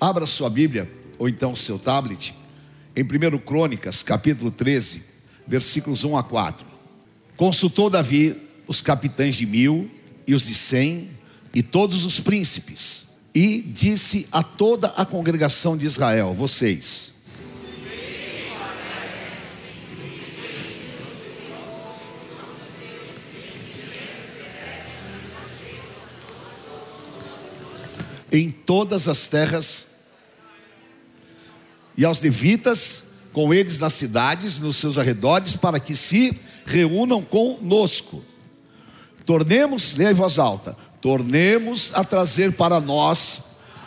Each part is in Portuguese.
Abra sua Bíblia, ou então o seu tablet, em 1 Crônicas, capítulo 13, versículos 1 a 4. Consultou Davi os capitães de mil e os de cem e todos os príncipes, e disse a toda a congregação de Israel: Vocês, em todas as terras, e aos levitas, com eles nas cidades, nos seus arredores, para que se reúnam conosco. Tornemos, leia em voz alta, tornemos a trazer para nós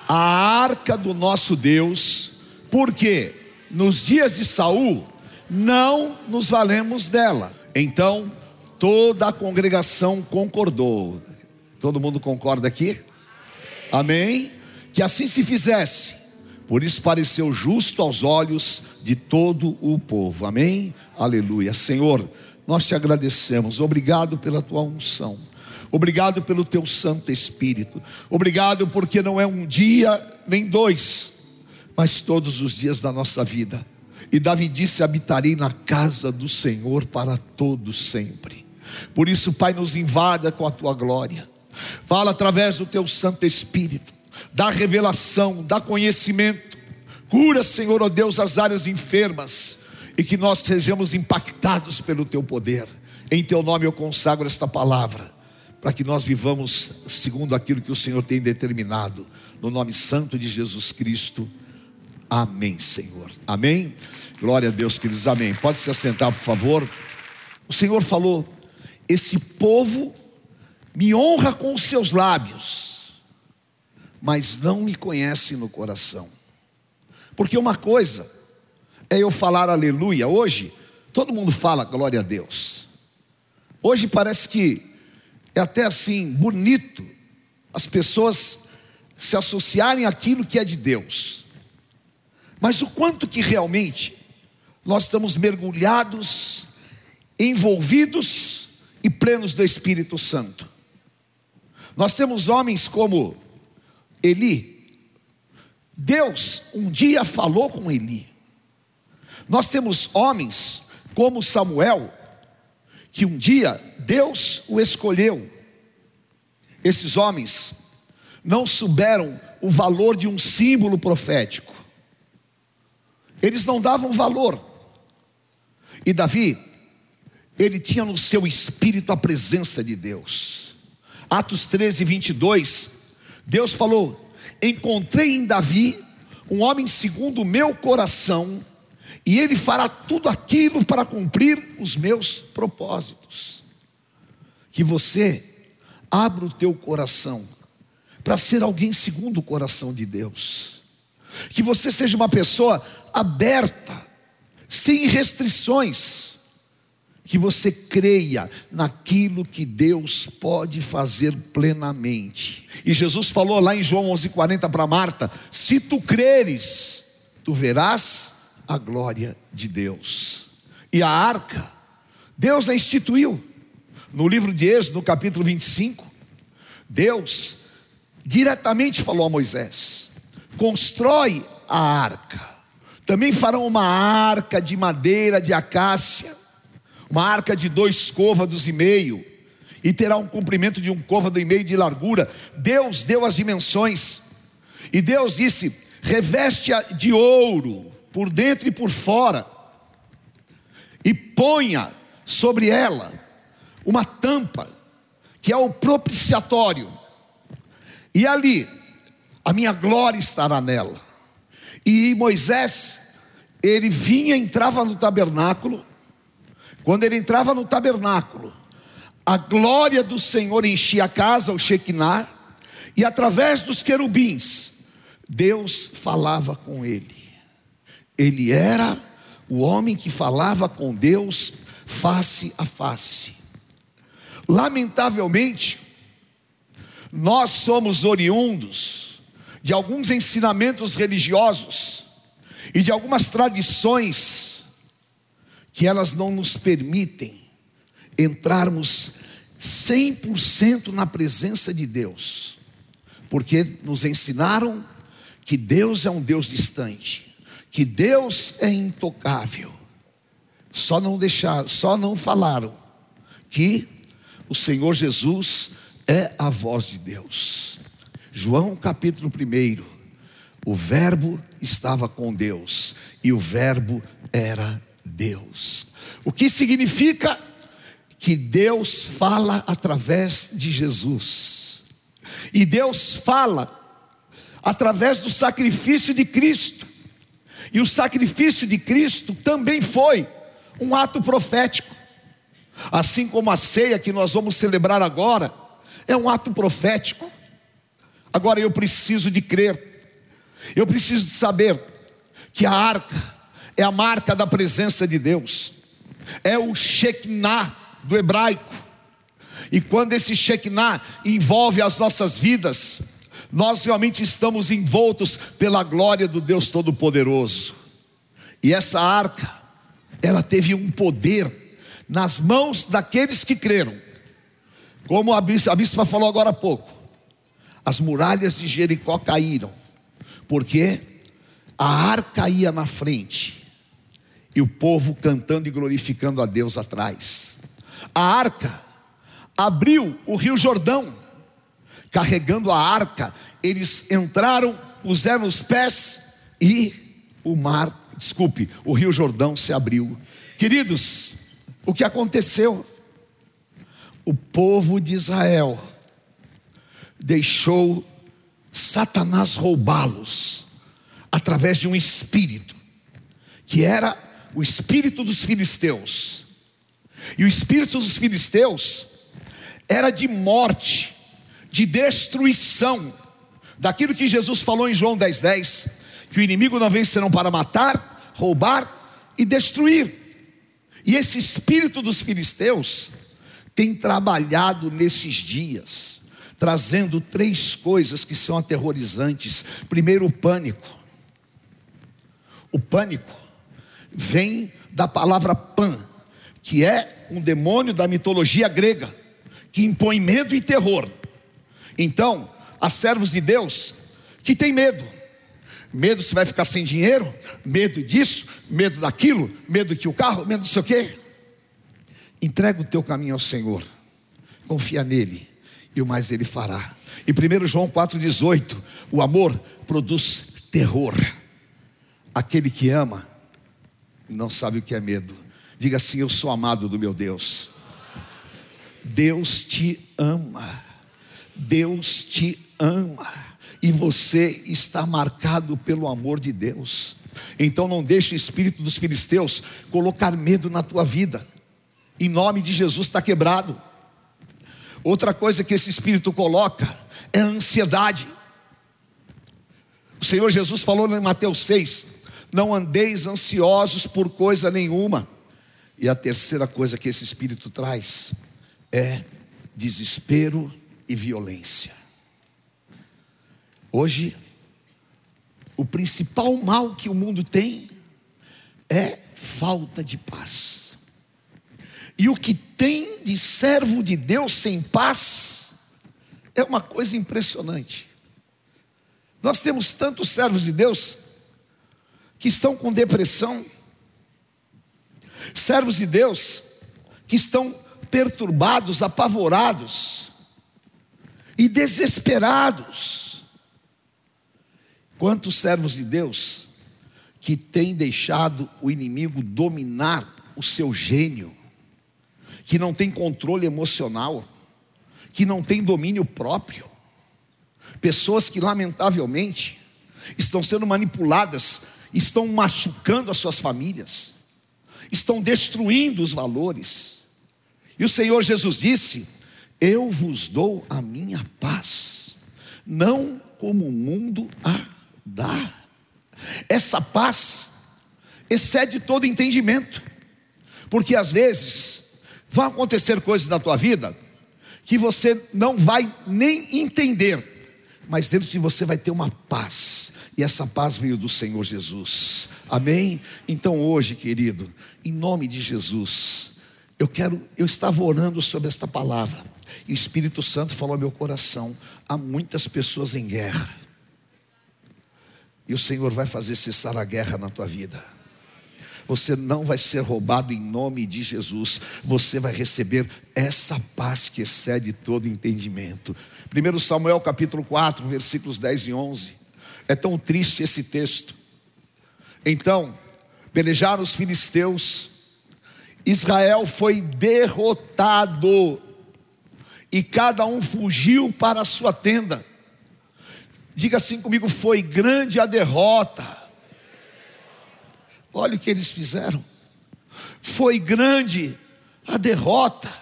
a arca do nosso Deus, porque nos dias de Saul não nos valemos dela. Então toda a congregação concordou. Todo mundo concorda aqui? Amém? Que assim se fizesse. Por isso pareceu justo aos olhos de todo o povo. Amém? Aleluia. Senhor, nós te agradecemos. Obrigado pela tua unção. Obrigado pelo teu Santo Espírito. Obrigado porque não é um dia nem dois, mas todos os dias da nossa vida. E Davi disse: habitarei na casa do Senhor para todos sempre. Por isso, Pai, nos invada com a tua glória. Fala através do teu Santo Espírito, dá revelação, dá conhecimento. Cura, Senhor, ó oh Deus, as áreas enfermas e que nós sejamos impactados pelo teu poder. Em teu nome eu consagro esta palavra, para que nós vivamos segundo aquilo que o Senhor tem determinado, no nome santo de Jesus Cristo. Amém, Senhor. Amém. Glória a Deus, queridos. Amém. Pode se assentar, por favor. O Senhor falou: esse povo me honra com os seus lábios, mas não me conhece no coração. Porque uma coisa é eu falar aleluia, hoje todo mundo fala glória a Deus. Hoje parece que é até assim bonito as pessoas se associarem àquilo que é de Deus. Mas o quanto que realmente nós estamos mergulhados, envolvidos e plenos do Espírito Santo. Nós temos homens como Eli. Deus um dia falou com Eli. Nós temos homens como Samuel, que um dia Deus o escolheu. Esses homens não souberam o valor de um símbolo profético. Eles não davam valor. E Davi, ele tinha no seu espírito a presença de Deus. Atos 13, 22, Deus falou: Encontrei em Davi um homem segundo o meu coração, e ele fará tudo aquilo para cumprir os meus propósitos. Que você abra o teu coração para ser alguém segundo o coração de Deus. Que você seja uma pessoa aberta, sem restrições que você creia naquilo que Deus pode fazer plenamente. E Jesus falou lá em João 11:40 para Marta: "Se tu creres, tu verás a glória de Deus". E a arca, Deus a instituiu. No livro de Êxodo, no capítulo 25, Deus diretamente falou a Moisés: "Constrói a arca". Também farão uma arca de madeira de acácia uma arca de dois côvados e meio, e terá um comprimento de um côvado e meio de largura. Deus deu as dimensões, e Deus disse: reveste-a de ouro, por dentro e por fora, e ponha sobre ela uma tampa, que é o propiciatório, e ali a minha glória estará nela. E Moisés, ele vinha, entrava no tabernáculo, quando ele entrava no tabernáculo, a glória do Senhor enchia a casa, o Shekinah, e através dos querubins, Deus falava com ele. Ele era o homem que falava com Deus face a face. Lamentavelmente, nós somos oriundos de alguns ensinamentos religiosos e de algumas tradições que elas não nos permitem entrarmos 100% na presença de Deus, porque nos ensinaram que Deus é um Deus distante, que Deus é intocável. Só não deixaram, só não falaram que o Senhor Jesus é a voz de Deus. João capítulo 1. O Verbo estava com Deus e o Verbo era Deus. O que significa que Deus fala através de Jesus. E Deus fala através do sacrifício de Cristo. E o sacrifício de Cristo também foi um ato profético. Assim como a ceia que nós vamos celebrar agora é um ato profético. Agora eu preciso de crer. Eu preciso de saber que a arca é a marca da presença de Deus. É o Shekinah do hebraico. E quando esse Shekinah envolve as nossas vidas, nós realmente estamos envoltos pela glória do Deus Todo-Poderoso. E essa arca, ela teve um poder nas mãos daqueles que creram. Como a bispa, falou agora há pouco, as muralhas de Jericó caíram, porque a arca ia na frente e o povo cantando e glorificando a Deus atrás. A arca abriu o rio Jordão, carregando a arca, eles entraram, puseram os pés e o mar, desculpe, o rio Jordão se abriu. Queridos, o que aconteceu? O povo de Israel deixou Satanás roubá-los através de um espírito, que era o espírito dos filisteus. E o espírito dos filisteus era de morte, de destruição, daquilo que Jesus falou em João 10,10: 10, que o inimigo não vem senão para matar, roubar e destruir. E esse espírito dos filisteus tem trabalhado nesses dias, trazendo três coisas que são aterrorizantes. Primeiro, o pânico. O pânico vem da palavra pan, que é um demônio da mitologia grega, que impõe medo e terror. Então, há servos de Deus que têm medo. Medo se vai ficar sem dinheiro, medo disso, medo daquilo, medo que o carro, medo do sei o quê. Entrega o teu caminho ao Senhor, confia nele, e o mais ele fará. E 1 João 4,18: o amor produz terror. Aquele que ama não sabe o que é medo. Diga assim: Eu sou amado do meu Deus. Deus te ama. Deus te ama. E você está marcado pelo amor de Deus. Então não deixe o espírito dos filisteus colocar medo na tua vida. Em nome de Jesus está quebrado. Outra coisa que esse espírito coloca é a ansiedade. O Senhor Jesus falou em Mateus 6: Não andeis ansiosos por coisa nenhuma e a terceira coisa que esse espírito traz é desespero e violência. Hoje, o principal mal que o mundo tem é falta de paz. E o que tem de servo de Deus sem paz é uma coisa impressionante. Nós temos tantos servos de Deus que estão com depressão, servos de Deus que estão perturbados, apavorados e desesperados. Quantos servos de Deus que têm deixado o inimigo dominar o seu gênio, que não tem controle emocional, que não tem domínio próprio. Pessoas que, lamentavelmente, estão sendo manipuladas, estão machucando as suas famílias estão destruindo os valores. E o Senhor Jesus disse: Eu vos dou a minha paz, não como o mundo a dá. Essa paz excede todo entendimento, porque às vezes vão acontecer coisas na tua vida que você não vai nem entender, mas dentro de você vai ter uma paz, e essa paz veio do Senhor Jesus. Amém? Então hoje, querido, em nome de Jesus, eu quero, eu estava orando sobre esta palavra, e o Espírito Santo falou ao meu coração: há muitas pessoas em guerra. E o Senhor vai fazer cessar a guerra na tua vida. Você não vai ser roubado em nome de Jesus. Você vai receber essa paz que excede todo entendimento. 1 Samuel capítulo 4, versículos 10 e 11. É tão triste esse texto. Então, pelejaram os filisteus, Israel foi derrotado, e cada um fugiu para a sua tenda. Diga assim comigo: foi grande a derrota. Olha o que eles fizeram. Foi grande a derrota.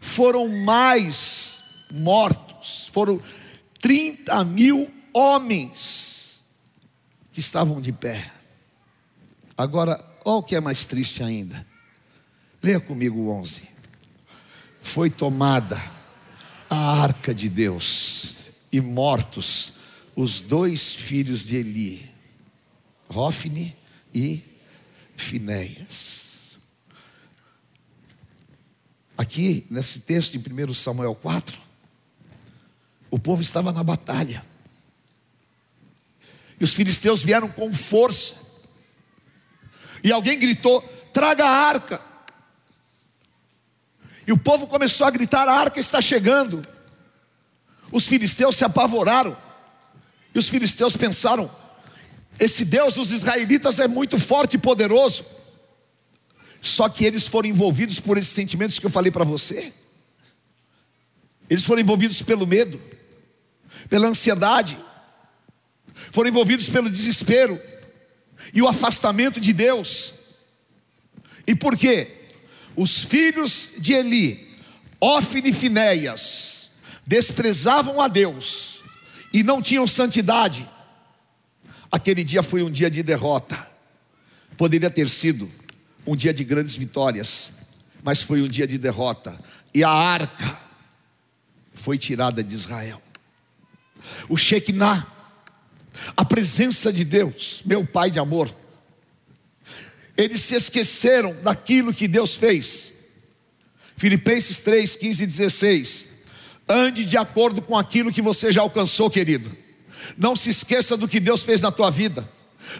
Foram mais mortos. Foram 30 mil homens que estavam de pé. Agora, olha o que é mais triste ainda. Leia comigo o 11. Foi tomada a arca de Deus e mortos os dois filhos de Eli, Rófine e Finéias. Aqui, nesse texto em 1 Samuel 4, o povo estava na batalha. E os filisteus vieram com força. E alguém gritou: traga a arca. E o povo começou a gritar: a arca está chegando. Os filisteus se apavoraram. E os filisteus pensaram: esse Deus dos israelitas é muito forte e poderoso. Só que eles foram envolvidos por esses sentimentos que eu falei para você. Eles foram envolvidos pelo medo, pela ansiedade, foram envolvidos pelo desespero e o afastamento de Deus. E por quê? Os filhos de Eli, Ofne e Finéias, desprezavam a Deus e não tinham santidade. Aquele dia foi um dia de derrota. Poderia ter sido um dia de grandes vitórias, mas foi um dia de derrota. E a arca foi tirada de Israel. O Shekinah, a presença de Deus, meu Pai de amor, eles se esqueceram daquilo que Deus fez. Filipenses 3, 15 e 16. Ande de acordo com aquilo que você já alcançou, querido. Não se esqueça do que Deus fez na tua vida.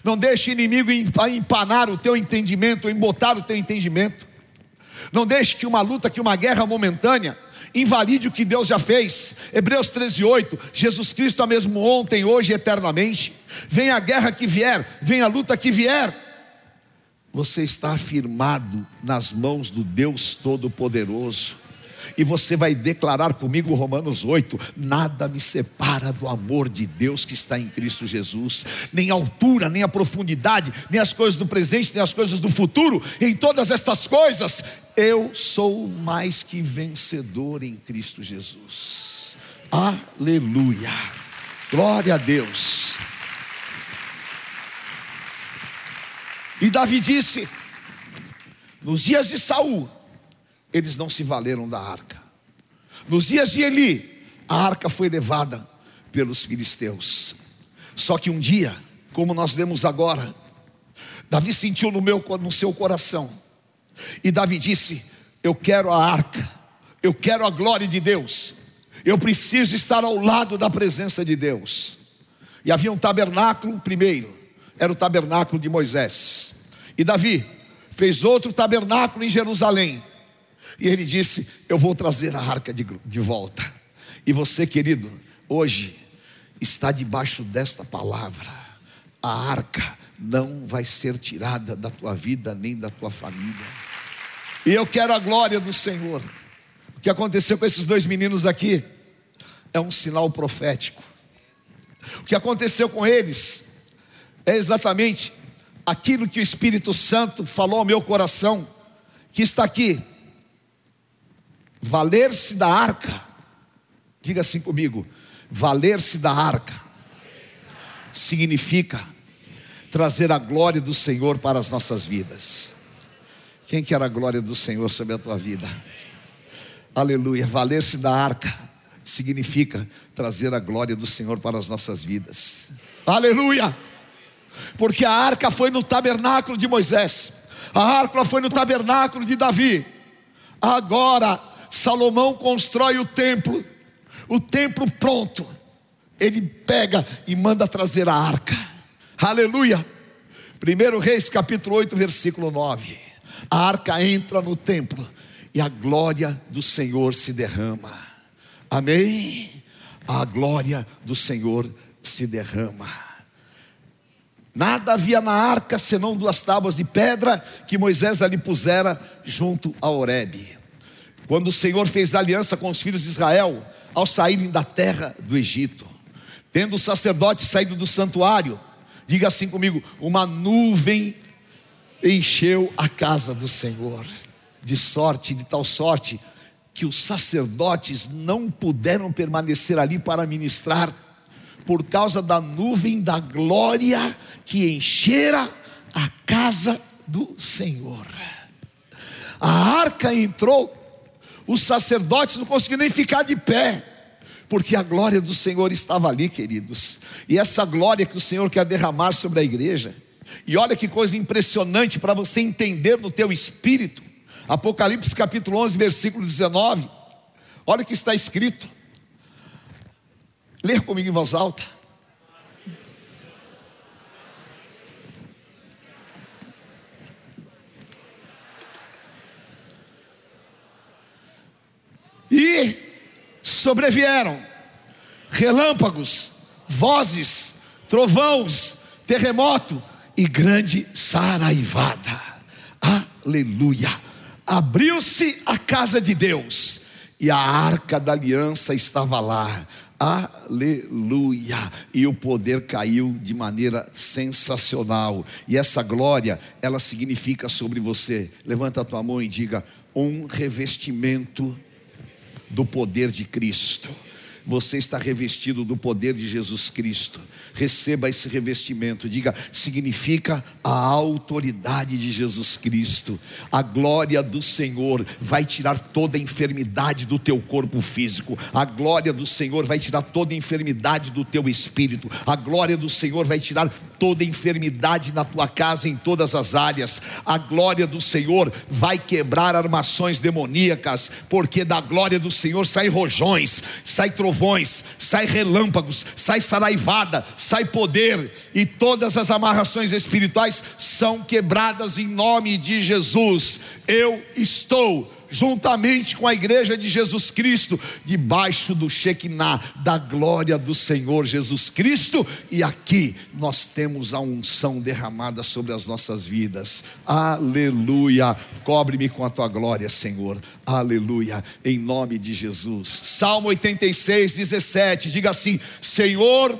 Não deixe inimigo empanar o teu entendimento, embotar o teu entendimento. Não deixe que uma luta, que uma guerra momentânea invalide o que Deus já fez. Hebreus 13:8, Jesus Cristo é mesmo ontem, hoje e eternamente. Vem a guerra que vier, vem a luta que vier. Você está afirmado nas mãos do Deus Todo-Poderoso e você vai declarar comigo Romanos 8: nada me separa do amor de Deus que está em Cristo Jesus, nem a altura, nem a profundidade, nem as coisas do presente, nem as coisas do futuro, em todas estas coisas, eu sou mais que vencedor em Cristo Jesus. Aleluia, glória a Deus. E Davi disse: nos dias de Saul, eles não se valeram da arca. Nos dias de Eli, a arca foi levada pelos filisteus. Só que um dia, como nós lemos agora, Davi sentiu no, meu, no seu coração, e Davi disse: Eu quero a arca, eu quero a glória de Deus, eu preciso estar ao lado da presença de Deus. E havia um tabernáculo, primeiro, era o tabernáculo de Moisés, e Davi fez outro tabernáculo em Jerusalém, e ele disse: Eu vou trazer a arca de, de volta. E você, querido, hoje está debaixo desta palavra. A arca não vai ser tirada da tua vida nem da tua família. E eu quero a glória do Senhor. O que aconteceu com esses dois meninos aqui é um sinal profético. O que aconteceu com eles é exatamente aquilo que o Espírito Santo falou ao meu coração, que está aqui Valer-se da arca. Diga assim comigo: valer-se da arca significa trazer a glória do Senhor para as nossas vidas. Quem quer a glória do Senhor sobre a tua vida? Aleluia. Valer-se da arca significa trazer a glória do Senhor para as nossas vidas. Aleluia. Porque a arca foi no tabernáculo de Moisés, a arca foi no tabernáculo de Davi. Agora Salomão constrói o templo, o templo pronto. Ele pega e manda trazer a arca. Aleluia. 1 Reis capítulo 8, versículo 9. A arca entra no templo e a glória do Senhor se derrama. Amém? A glória do Senhor se derrama. Nada havia na arca senão duas tábuas de pedra que Moisés ali pusera junto a Horebe. Quando o Senhor fez aliança com os filhos de Israel ao saírem da terra do Egito, tendo o sacerdote saído do santuário, diga assim comigo: uma nuvem encheu a casa do Senhor, de sorte, de tal sorte, que os sacerdotes não puderam permanecer ali para ministrar, por causa da nuvem da glória que enchera a casa do Senhor. A arca entrou, os sacerdotes não conseguiram nem ficar de pé, porque a glória do Senhor estava ali, queridos, e essa glória que o Senhor quer derramar sobre a igreja, e olha que coisa impressionante para você entender no teu espírito. Apocalipse capítulo 11, versículo 19. Olha o que está escrito. Leia comigo em voz alta. E sobrevieram relâmpagos, vozes, trovões, terremoto e grande saraivada. Aleluia. Abriu-se a casa de Deus e a arca da aliança estava lá. Aleluia! E o poder caiu de maneira sensacional. E essa glória, ela significa sobre você. Levanta a tua mão e diga: um revestimento do poder de Cristo. Você está revestido do poder de Jesus Cristo receba esse revestimento. Diga, significa a autoridade de Jesus Cristo. A glória do Senhor vai tirar toda a enfermidade do teu corpo físico. A glória do Senhor vai tirar toda a enfermidade do teu espírito. A glória do Senhor vai tirar toda enfermidade na tua casa em todas as áreas. A glória do Senhor vai quebrar armações demoníacas, porque da glória do Senhor sai rojões, sai trovões, sai relâmpagos, sai saraivada, sai poder e todas as amarrações espirituais são quebradas em nome de Jesus. Eu estou juntamente com a igreja de Jesus Cristo, debaixo do Shekinah, da glória do Senhor Jesus Cristo, e aqui nós temos a unção derramada sobre as nossas vidas. Aleluia! Cobre-me com a tua glória, Senhor. Aleluia! Em nome de Jesus. Salmo 86, 17, diga assim: Senhor,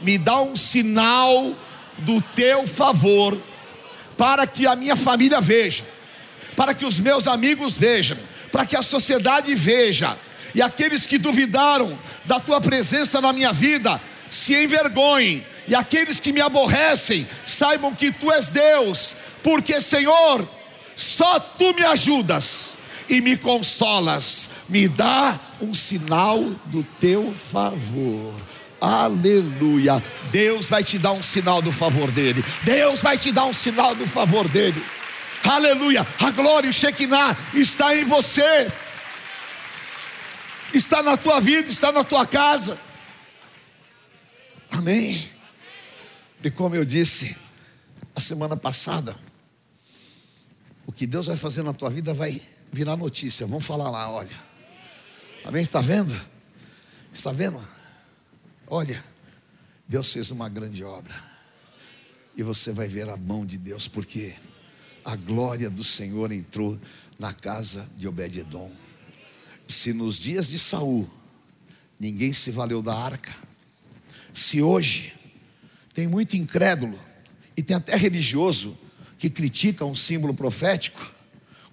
me dá um sinal do teu favor, para que a minha família veja, para que os meus amigos vejam, para que a sociedade veja, e aqueles que duvidaram da tua presença na minha vida se envergonhem, e aqueles que me aborrecem saibam que tu és Deus, porque Senhor, só tu me ajudas e me consolas, me dá um sinal do teu favor. Aleluia. Deus vai te dar um sinal do favor dele. Deus vai te dar um sinal do favor dele. Aleluia. A glória, o Shekinah está em você. Está na tua vida, está na tua casa. Amém. E como eu disse a semana passada, o que Deus vai fazer na tua vida vai virar notícia. Vamos falar lá, olha. Amém? Está vendo? Está vendo? Olha, Deus fez uma grande obra. E você vai ver a mão de Deus, porque a glória do Senhor entrou na casa de Obed-edom. Se nos dias de Saul ninguém se valeu da arca, se hoje tem muito incrédulo e tem até religioso que critica um símbolo profético,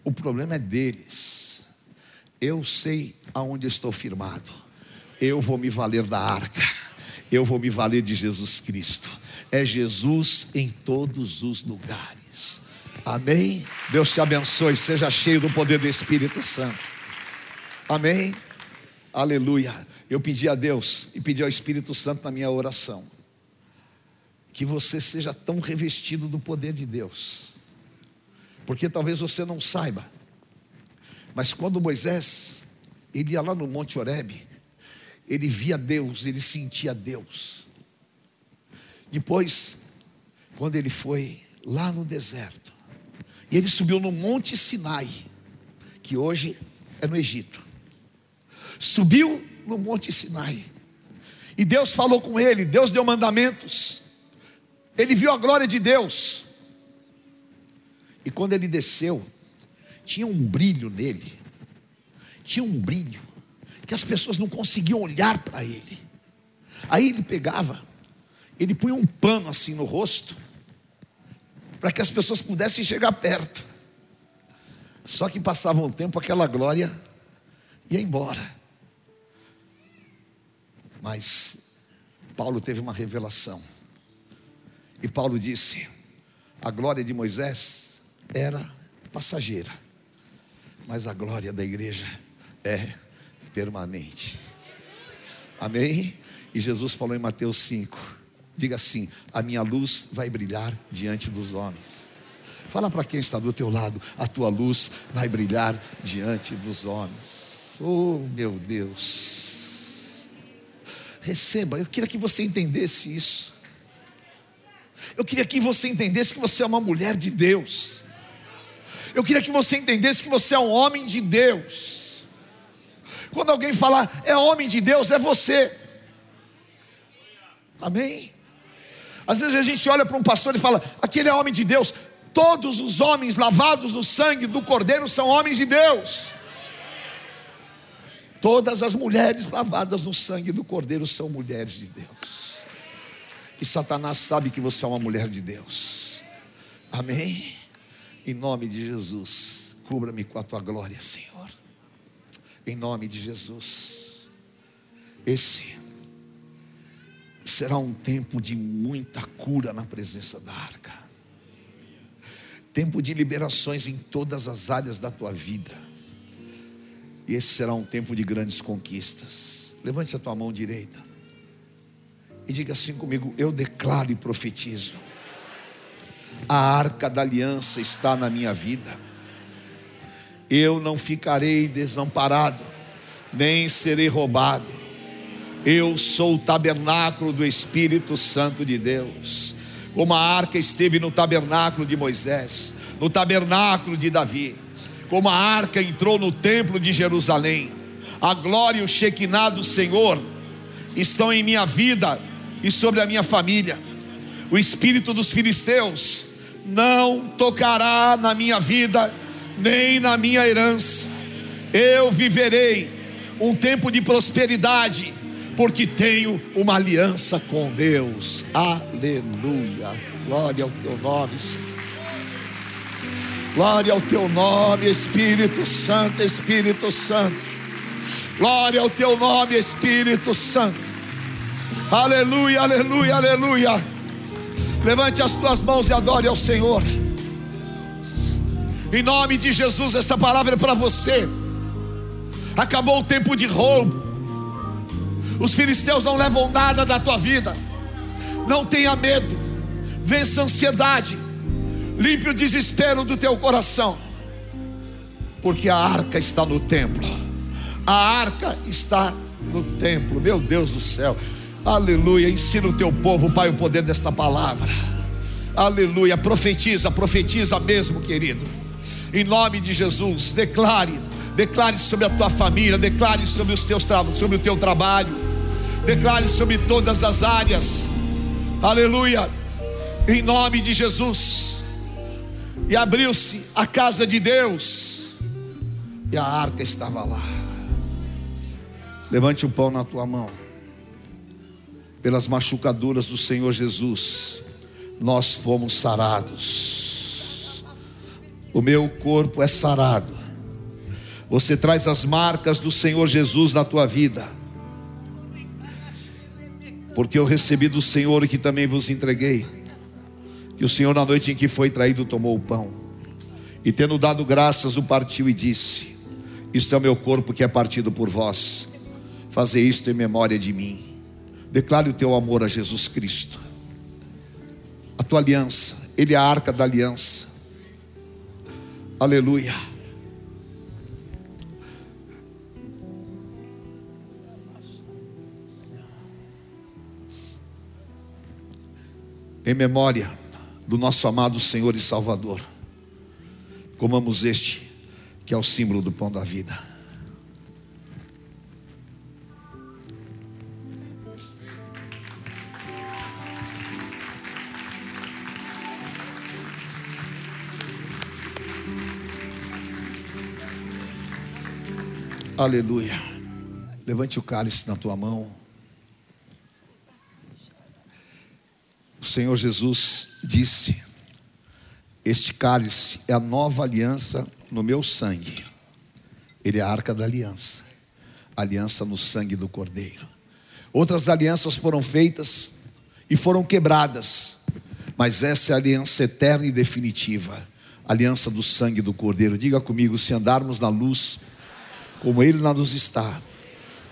o problema é deles. Eu sei aonde estou firmado. Eu vou me valer da arca eu vou me valer de Jesus Cristo. É Jesus em todos os lugares. Amém? Deus te abençoe, seja cheio do poder do Espírito Santo. Amém? Aleluia. Eu pedi a Deus e pedi ao Espírito Santo na minha oração que você seja tão revestido do poder de Deus. Porque talvez você não saiba, mas quando Moisés ele ia lá no Monte Horebe, ele via Deus, ele sentia Deus. Depois, quando ele foi lá no deserto. E ele subiu no Monte Sinai, que hoje é no Egito. Subiu no Monte Sinai. E Deus falou com ele, Deus deu mandamentos. Ele viu a glória de Deus. E quando ele desceu, tinha um brilho nele. Tinha um brilho que as pessoas não conseguiam olhar para ele. Aí ele pegava, ele punha um pano assim no rosto, para que as pessoas pudessem chegar perto. Só que passava um tempo, aquela glória ia embora. Mas Paulo teve uma revelação. E Paulo disse: a glória de Moisés era passageira, mas a glória da igreja é permanente. Amém? E Jesus falou em Mateus 5: diga assim: a minha luz vai brilhar diante dos homens. Fala para quem está do teu lado, a tua luz vai brilhar diante dos homens. Oh, meu Deus. Receba, eu queria que você entendesse isso. Eu queria que você entendesse que você é uma mulher de Deus. Eu queria que você entendesse que você é um homem de Deus. Quando alguém falar é homem de Deus, é você. Amém? Às vezes a gente olha para um pastor e fala: aquele é homem de Deus. Todos os homens lavados no sangue do Cordeiro são homens de Deus. Todas as mulheres lavadas no sangue do Cordeiro são mulheres de Deus. E Satanás sabe que você é uma mulher de Deus. Amém? Em nome de Jesus, cubra-me com a tua glória, Senhor. Em nome de Jesus. Esse será um tempo de muita cura na presença da arca. Tempo de liberações em todas as áreas da tua vida. E esse será um tempo de grandes conquistas. Levante a tua mão direita e diga assim comigo: Eu declaro e profetizo. A arca da aliança está na minha vida. Eu não ficarei desamparado, nem serei roubado. Eu sou o tabernáculo do Espírito Santo de Deus. Como a arca esteve no tabernáculo de Moisés, no tabernáculo de Davi, como a arca entrou no templo de Jerusalém, a glória e o Shekinah do Senhor estão em minha vida e sobre a minha família. O espírito dos filisteus não tocará na minha vida, nem na minha herança. Eu viverei um tempo de prosperidade, porque tenho uma aliança com Deus. Aleluia. Glória ao teu nome. Glória ao teu nome, Espírito Santo, Espírito Santo. Glória ao teu nome, Espírito Santo. Aleluia, aleluia, aleluia. Levante as tuas mãos e adore ao Senhor. Em nome de Jesus, esta palavra é para você. Acabou o tempo de roubo. Os filisteus não levam nada da tua vida. Não tenha medo. Vença a ansiedade. Limpe o desespero do teu coração. Porque a arca está no templo. A arca está no templo. Meu Deus do céu. Aleluia. Ensina o teu povo, Pai, o poder desta palavra. Aleluia. Profetiza, profetiza mesmo, querido. Em nome de Jesus, declare, declare sobre a tua família, declare sobre os teus sobre o teu trabalho, declare sobre todas as áreas. Aleluia. Em nome de Jesus. E abriu-se a casa de Deus. E a arca estava lá. Levante o pão na tua mão pelas machucaduras do Senhor Jesus, nós fomos sarados. O meu corpo é sarado. Você traz as marcas do Senhor Jesus na tua vida. Porque eu recebi do Senhor e que também vos entreguei. Que o Senhor, na noite em que foi traído, tomou o pão. E tendo dado graças, o partiu e disse: Isto é o meu corpo que é partido por vós. Fazer isto em memória de mim. Declare o teu amor a Jesus Cristo. A tua aliança, Ele é a arca da aliança. Aleluia. Em memória do nosso amado Senhor e Salvador. Comamos este, que é o símbolo do pão da vida. Aleluia. Levante o cálice na tua mão. Senhor Jesus disse: Este cálice é a nova aliança no meu sangue. Ele é a arca da aliança. Aliança no sangue do Cordeiro. Outras alianças foram feitas e foram quebradas, mas essa é a aliança eterna e definitiva aliança do sangue do Cordeiro. Diga comigo: se andarmos na luz, como Ele na luz está.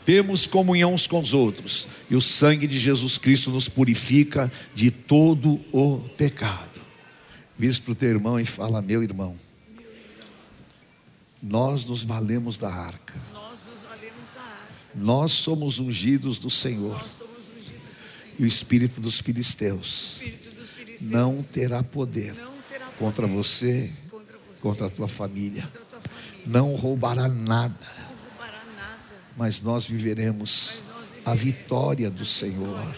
Temos comunhão uns com os outros, e o sangue de Jesus Cristo nos purifica de todo o pecado. Vira para o teu irmão e fala: Meu irmão, nós nos valemos da arca. Nós somos ungidos do Senhor. E o espírito dos filisteus não terá poder contra você, contra a tua família não roubará nada, mas nós viveremos a vitória do Senhor.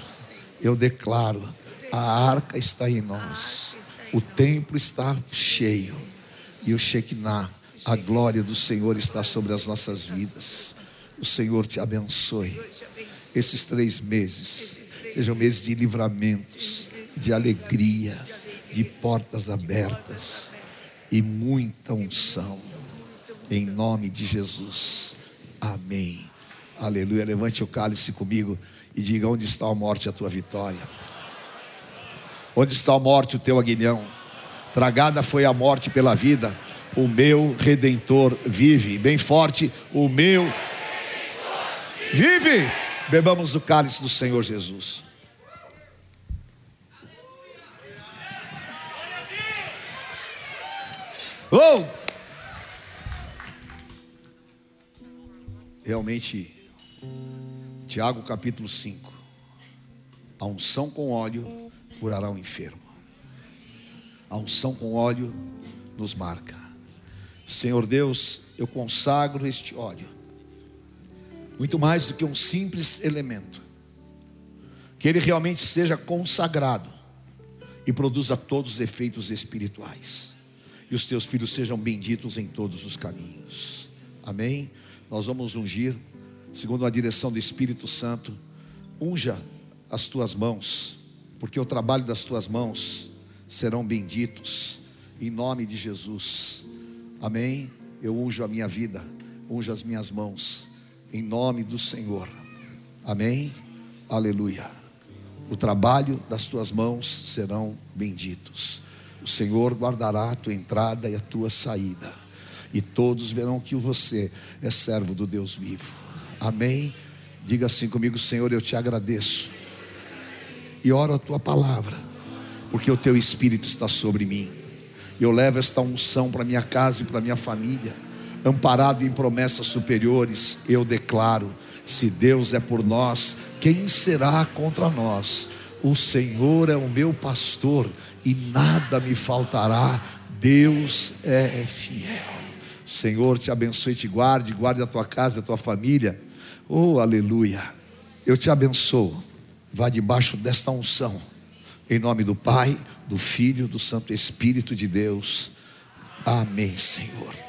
Eu declaro: a arca está em nós, o templo está cheio, e o Shekinah, a glória do Senhor está sobre as nossas vidas. O Senhor te abençoe. Esses três meses sejam meses de livramentos, de alegrias, de portas abertas e muita unção em nome de Jesus. Amém. Aleluia. Levante o cálice comigo e diga: onde está a morte, a tua vitória? Onde está a morte, o teu aguilhão? Tragada foi a morte pela vida, o meu redentor vive. Bem forte, o meu vive. Bebamos o cálice do Senhor Jesus. Oh! Realmente, Tiago capítulo 5. A unção com óleo curará o enfermo. A unção com óleo nos marca. Senhor Deus, eu consagro este óleo. Muito mais do que um simples elemento. Que ele realmente seja consagrado e produza todos os efeitos espirituais. E os teus filhos sejam benditos em todos os caminhos. Amém nós vamos ungir, segundo a direção do Espírito Santo. Unja as tuas mãos, porque o trabalho das tuas mãos serão benditos, em nome de Jesus. Amém. Eu unjo a minha vida, unjo as minhas mãos, em nome do Senhor. Amém. Aleluia. O trabalho das tuas mãos serão benditos. O Senhor guardará a tua entrada e a tua saída e todos verão que você é servo do Deus vivo. Amém? Diga assim comigo, Senhor, eu te agradeço e oro a tua palavra, porque o teu Espírito está sobre mim. Eu levo esta unção para minha casa e para minha família, amparado em promessas superiores, eu declaro: se Deus é por nós, quem será contra nós? O Senhor é o meu pastor e nada me faltará. Deus é fiel. Senhor te abençoe te guarde, guarde a tua casa, a tua família. Oh, aleluia. Eu te abençoo. Vá debaixo desta unção. Em nome do Pai, do Filho, do Santo Espírito de Deus. Amém, Senhor.